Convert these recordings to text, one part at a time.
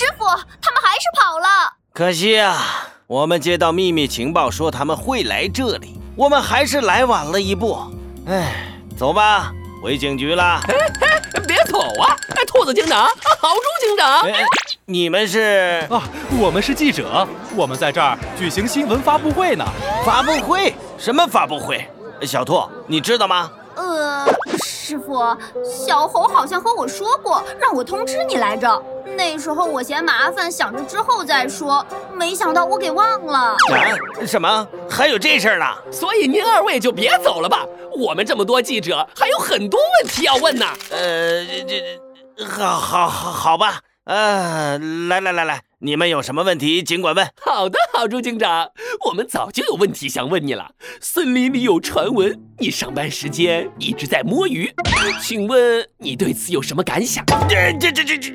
师傅，他们还是跑了。可惜啊，我们接到秘密情报说他们会来这里，我们还是来晚了一步。哎，走吧，回警局了。别走啊！哎，兔子警长，豪猪警长，哎，你们是啊，我们是记者，我们在这儿举行新闻发布会呢。发布会？什么发布会？小兔，你知道吗？呃，师傅，小猴好像和我说过，让我通知你来着。那时候我嫌麻烦，想着之后再说，没想到我给忘了。啊？什么？还有这事儿呢？所以您二位就别走了吧，我们这么多记者还有很多问题要问呢。呃，这这，好好好好吧。呃，来来来来，你们有什么问题尽管问。好的，好朱警长，我们早就有问题想问你了。森林里有传闻，你上班时间一直在摸鱼，请问你对此有什么感想？这这这这这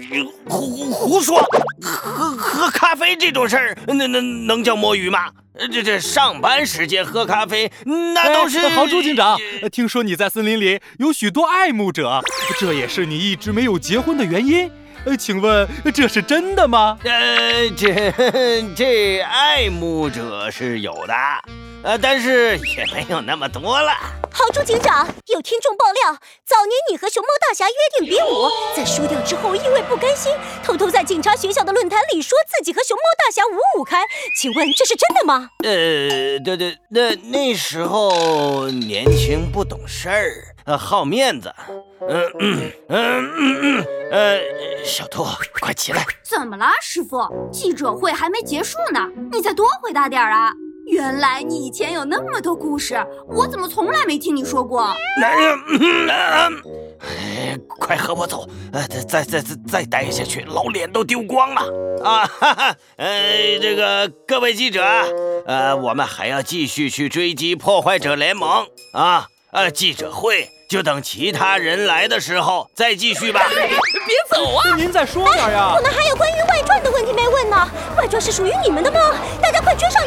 胡胡说！喝喝咖啡这种事儿，那那能叫摸鱼吗？这这上班时间喝咖啡，那都是。好朱警长，听说你在森林里有许多爱慕者，这也是你一直没有结婚的原因。呃，请问这是真的吗？呃，这 这爱慕者是有的，呃，但是也没有那么多了。豪猪警长，有听众爆料，早年你和熊猫大侠约定比武，在输掉之后因为不甘心，偷偷在警察学校的论坛里说自己和熊猫大侠五五开，请问这是真的吗？呃，对对，那那时候年轻不懂事儿，呃，好面子。嗯嗯嗯嗯呃，小兔，快起来！怎么了，师傅？记者会还没结束呢，你再多回答点啊！原来你以前有那么多故事，我怎么从来没听你说过？男人，哎，快和我走！呃，再再再再待下去，老脸都丢光了啊！哈哈，呃，这个各位记者，呃，我们还要继续去追击破坏者联盟啊！呃，记者会。就等其他人来的时候再继续吧。别走啊！您再说点呀。我们还有关于外传的问题没问呢。外传是属于你们的吗？大家快追上。